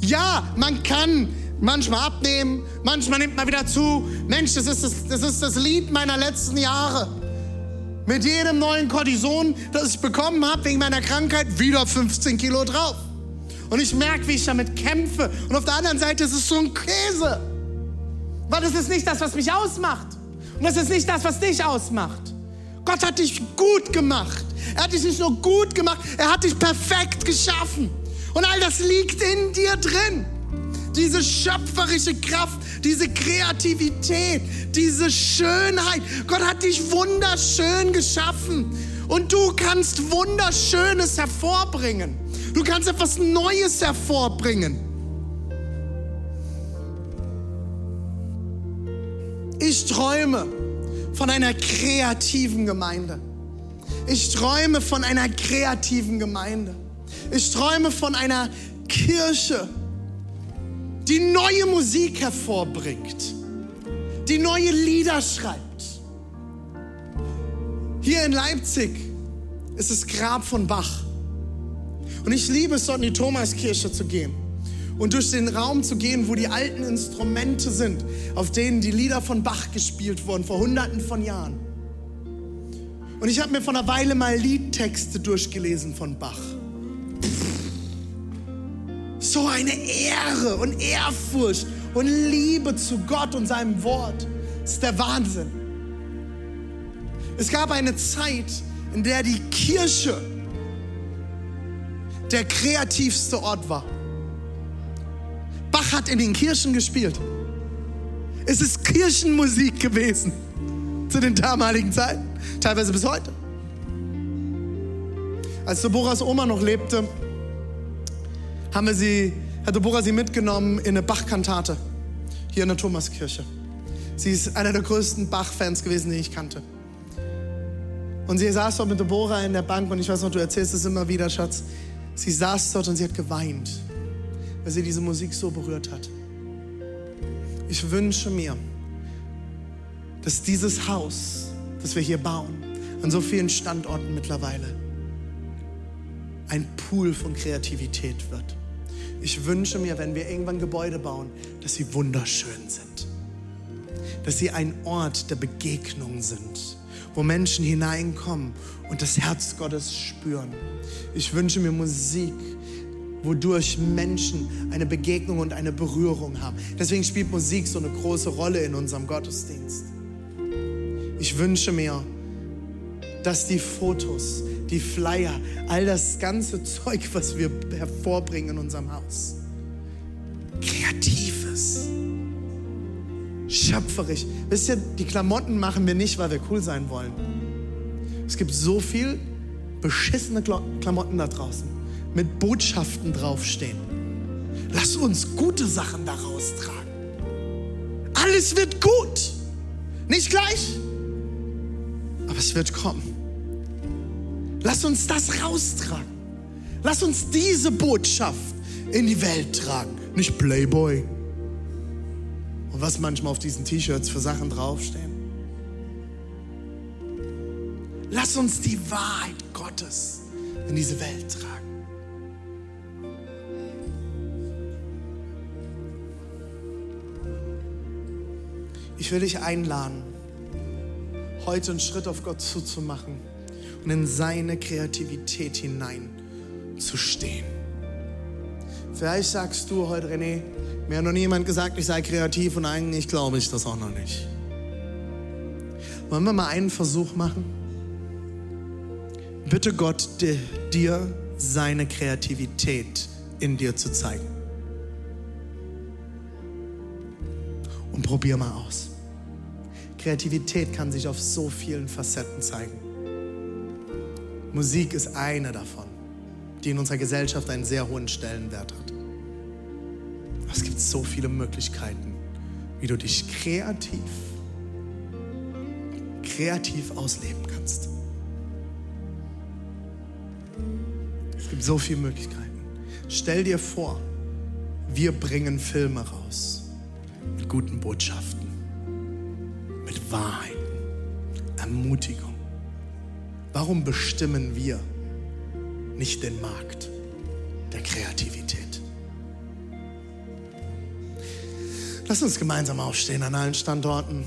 Ja, man kann manchmal abnehmen, manchmal nimmt man wieder zu. Mensch, das ist das, das, ist das Lied meiner letzten Jahre. Mit jedem neuen Cortison, das ich bekommen habe wegen meiner Krankheit, wieder 15 Kilo drauf. Und ich merke, wie ich damit kämpfe. Und auf der anderen Seite ist es so ein Käse. Weil das ist nicht das, was mich ausmacht. Und das ist nicht das, was dich ausmacht. Gott hat dich gut gemacht. Er hat dich nicht nur gut gemacht, er hat dich perfekt geschaffen. Und all das liegt in dir drin. Diese schöpferische Kraft, diese Kreativität, diese Schönheit. Gott hat dich wunderschön geschaffen. Und du kannst Wunderschönes hervorbringen. Du kannst etwas Neues hervorbringen. Ich träume von einer kreativen Gemeinde. Ich träume von einer kreativen Gemeinde. Ich träume von einer Kirche, die neue Musik hervorbringt, die neue Lieder schreibt. Hier in Leipzig ist das Grab von Bach. Und ich liebe es, dort in die Thomaskirche zu gehen und durch den Raum zu gehen, wo die alten Instrumente sind, auf denen die Lieder von Bach gespielt wurden, vor hunderten von Jahren. Und ich habe mir vor einer Weile mal Liedtexte durchgelesen von Bach. So eine Ehre und Ehrfurcht und Liebe zu Gott und seinem Wort. Das ist der Wahnsinn. Es gab eine Zeit, in der die Kirche der kreativste Ort war. Bach hat in den Kirchen gespielt. Es ist Kirchenmusik gewesen zu den damaligen Zeiten, teilweise bis heute. Als Deborahs Oma noch lebte, haben wir sie, hat Deborah sie mitgenommen in eine Bach-Kantate hier in der Thomaskirche. Sie ist einer der größten Bach-Fans gewesen, die ich kannte. Und sie saß dort mit Deborah in der Bank und ich weiß noch, du erzählst es immer wieder, Schatz. Sie saß dort und sie hat geweint, weil sie diese Musik so berührt hat. Ich wünsche mir, dass dieses Haus, das wir hier bauen, an so vielen Standorten mittlerweile, ein Pool von Kreativität wird. Ich wünsche mir, wenn wir irgendwann Gebäude bauen, dass sie wunderschön sind. Dass sie ein Ort der Begegnung sind, wo Menschen hineinkommen und das Herz Gottes spüren. Ich wünsche mir Musik, wodurch Menschen eine Begegnung und eine Berührung haben. Deswegen spielt Musik so eine große Rolle in unserem Gottesdienst. Ich wünsche mir, dass die Fotos, die Flyer, all das ganze Zeug, was wir hervorbringen in unserem Haus, kreatives, schöpferisch. Wisst ihr, die Klamotten machen wir nicht, weil wir cool sein wollen. Es gibt so viel beschissene Klamotten da draußen mit Botschaften draufstehen. Lass uns gute Sachen daraus tragen. Alles wird gut. Nicht gleich, aber es wird kommen. Lass uns das raustragen. Lass uns diese Botschaft in die Welt tragen. Nicht Playboy. Und was manchmal auf diesen T-Shirts für Sachen draufstehen. Lass uns die Wahrheit Gottes in diese Welt tragen. Ich will dich einladen, heute einen Schritt auf Gott zuzumachen und in seine Kreativität hineinzustehen. Vielleicht sagst du heute, René, mir hat noch niemand gesagt, ich sei kreativ und eigentlich glaube ich das auch noch nicht. Wollen wir mal einen Versuch machen? Bitte Gott, dir seine Kreativität in dir zu zeigen. Und probier mal aus. Kreativität kann sich auf so vielen Facetten zeigen. Musik ist eine davon, die in unserer Gesellschaft einen sehr hohen Stellenwert hat. Es gibt so viele Möglichkeiten, wie du dich kreativ, kreativ ausleben kannst. Es gibt so viele Möglichkeiten. Stell dir vor, wir bringen Filme raus mit guten Botschaften Wahrheit, Ermutigung. Warum bestimmen wir nicht den Markt der Kreativität? Lass uns gemeinsam aufstehen an allen Standorten.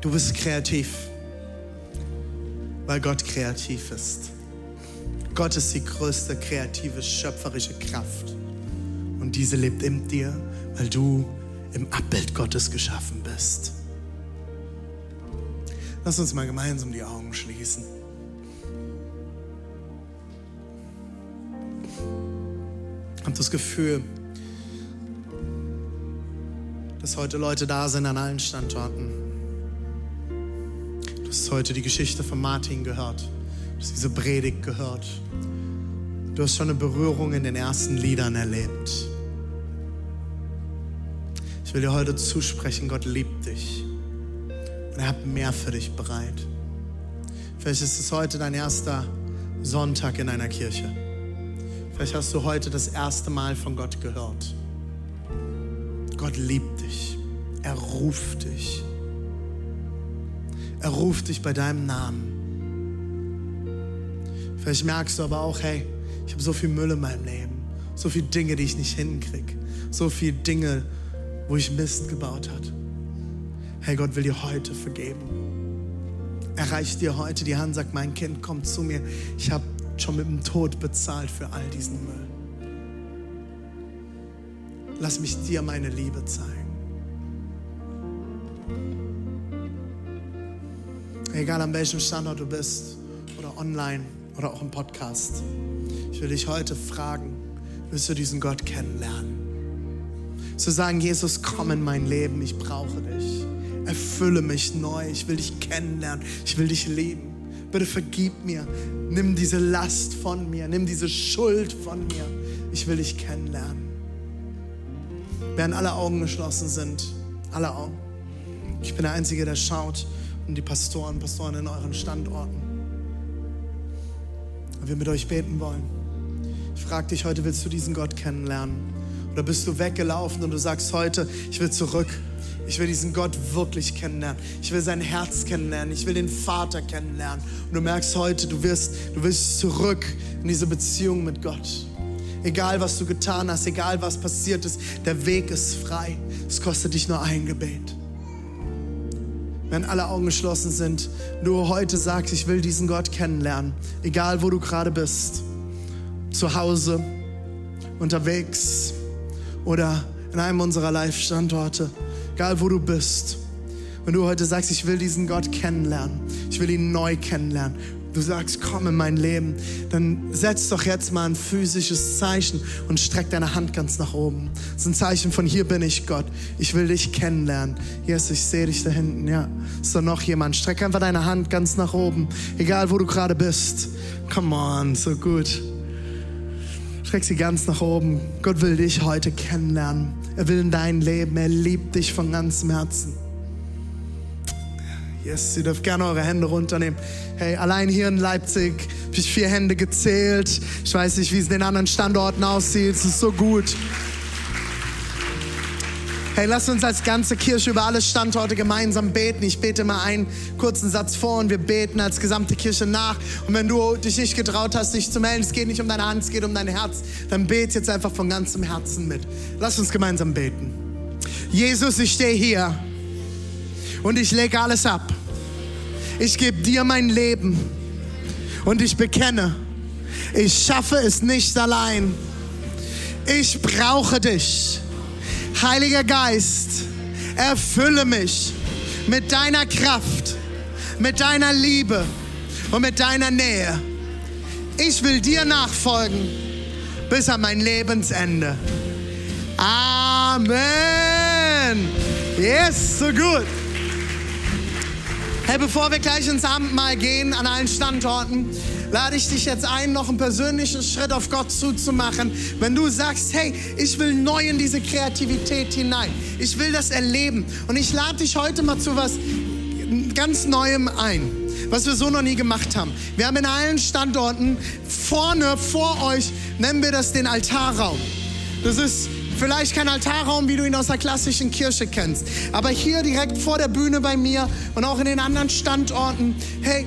Du bist kreativ weil Gott kreativ ist. Gott ist die größte kreative, schöpferische Kraft. Und diese lebt in dir, weil du im Abbild Gottes geschaffen bist. Lass uns mal gemeinsam die Augen schließen. Habt das Gefühl, dass heute Leute da sind an allen Standorten, hast heute die Geschichte von Martin gehört. Du hast diese Predigt gehört. Du hast schon eine Berührung in den ersten Liedern erlebt. Ich will dir heute zusprechen, Gott liebt dich. Und er hat mehr für dich bereit. Vielleicht ist es heute dein erster Sonntag in einer Kirche. Vielleicht hast du heute das erste Mal von Gott gehört. Gott liebt dich. Er ruft dich. Er ruft dich bei deinem Namen. Vielleicht merkst du aber auch, hey, ich habe so viel Müll in meinem Leben, so viele Dinge, die ich nicht hinkriege, so viele Dinge, wo ich Mist gebaut habe. Hey, Gott will dir heute vergeben. Er reicht dir heute die Hand, sagt, mein Kind, komm zu mir. Ich habe schon mit dem Tod bezahlt für all diesen Müll. Lass mich dir meine Liebe zeigen. Egal an welchem Standort du bist oder online oder auch im Podcast. Ich will dich heute fragen, willst du diesen Gott kennenlernen? Zu sagen, Jesus, komm in mein Leben, ich brauche dich. Erfülle mich neu, ich will dich kennenlernen, ich will dich lieben. Bitte vergib mir, nimm diese Last von mir, nimm diese Schuld von mir. Ich will dich kennenlernen. Während alle Augen geschlossen sind, alle Augen. Ich bin der Einzige, der schaut und die Pastoren, Pastoren in euren Standorten. Und wir mit euch beten wollen. Ich frage dich heute, willst du diesen Gott kennenlernen? Oder bist du weggelaufen und du sagst heute, ich will zurück. Ich will diesen Gott wirklich kennenlernen. Ich will sein Herz kennenlernen. Ich will den Vater kennenlernen. Und du merkst heute, du wirst, du willst zurück in diese Beziehung mit Gott. Egal, was du getan hast, egal, was passiert ist, der Weg ist frei. Es kostet dich nur ein Gebet. Wenn alle Augen geschlossen sind, du heute sagst, ich will diesen Gott kennenlernen, egal wo du gerade bist, zu Hause, unterwegs oder in einem unserer Live-Standorte, egal wo du bist. Wenn du heute sagst, ich will diesen Gott kennenlernen, ich will ihn neu kennenlernen, du sagst, komm in mein Leben, dann setz doch jetzt mal ein physisches Zeichen und streck deine Hand ganz nach oben. Das ist ein Zeichen von hier bin ich Gott. Ich will dich kennenlernen. Yes, ich sehe dich da hinten. Ja, ist da noch jemand? Streck einfach deine Hand ganz nach oben, egal wo du gerade bist. Come on, so gut. Streck sie ganz nach oben. Gott will dich heute kennenlernen. Er will in dein Leben. Er liebt dich von ganzem Herzen. Yes, ihr dürft gerne eure Hände runternehmen. Hey, allein hier in Leipzig habe ich vier Hände gezählt. Ich weiß nicht, wie es in den anderen Standorten aussieht. Es ist so gut. Hey, lass uns als ganze Kirche über alle Standorte gemeinsam beten. Ich bete mal einen kurzen Satz vor und wir beten als gesamte Kirche nach. Und wenn du dich nicht getraut hast, dich zu melden, es geht nicht um deine Hand, es geht um dein Herz, dann bete jetzt einfach von ganzem Herzen mit. Lass uns gemeinsam beten. Jesus, ich stehe hier und ich lege alles ab. Ich gebe dir mein Leben und ich bekenne, ich schaffe es nicht allein. Ich brauche dich. Heiliger Geist, erfülle mich mit deiner Kraft, mit deiner Liebe und mit deiner Nähe. Ich will dir nachfolgen bis an mein Lebensende. Amen. Yes, so gut. Hey, bevor wir gleich ins Abendmahl gehen an allen Standorten, lade ich dich jetzt ein, noch einen persönlichen Schritt auf Gott zuzumachen. Wenn du sagst, hey, ich will neu in diese Kreativität hinein, ich will das erleben und ich lade dich heute mal zu was ganz Neuem ein, was wir so noch nie gemacht haben. Wir haben in allen Standorten vorne vor euch, nennen wir das den Altarraum. Das ist Vielleicht kein Altarraum, wie du ihn aus der klassischen Kirche kennst. Aber hier direkt vor der Bühne bei mir und auch in den anderen Standorten, hey,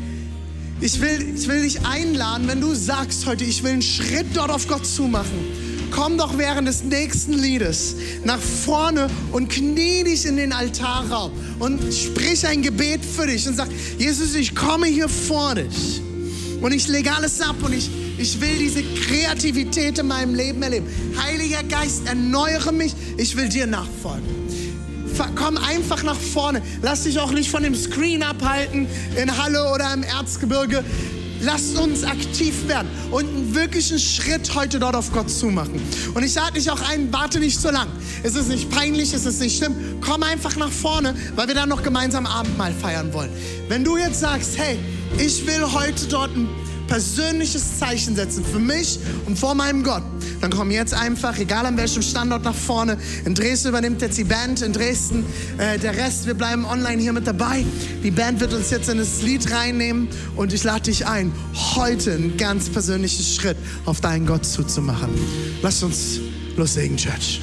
ich will, ich will dich einladen, wenn du sagst heute, ich will einen Schritt dort auf Gott zumachen. Komm doch während des nächsten Liedes nach vorne und knie dich in den Altarraum und sprich ein Gebet für dich und sag, Jesus, ich komme hier vor dich und ich lege alles ab und ich ich will diese Kreativität in meinem Leben erleben. Heiliger Geist, erneuere mich. Ich will dir nachfolgen. Komm einfach nach vorne. Lass dich auch nicht von dem Screen abhalten in Halle oder im Erzgebirge. Lasst uns aktiv werden und einen wirklichen Schritt heute dort auf Gott zumachen. Und ich sage dich auch ein, warte nicht so lang. Es ist nicht peinlich, es ist nicht schlimm. Komm einfach nach vorne, weil wir dann noch gemeinsam Abendmahl feiern wollen. Wenn du jetzt sagst, hey, ich will heute dort ein persönliches Zeichen setzen für mich und vor meinem Gott, dann komm jetzt einfach, egal an welchem Standort, nach vorne. In Dresden übernimmt jetzt die Band, in Dresden äh, der Rest. Wir bleiben online hier mit dabei. Die Band wird uns jetzt in das Lied reinnehmen und ich lade dich ein, heute ein ganz persönliches Schritt auf deinen Gott zuzumachen. Lass uns loslegen, Church.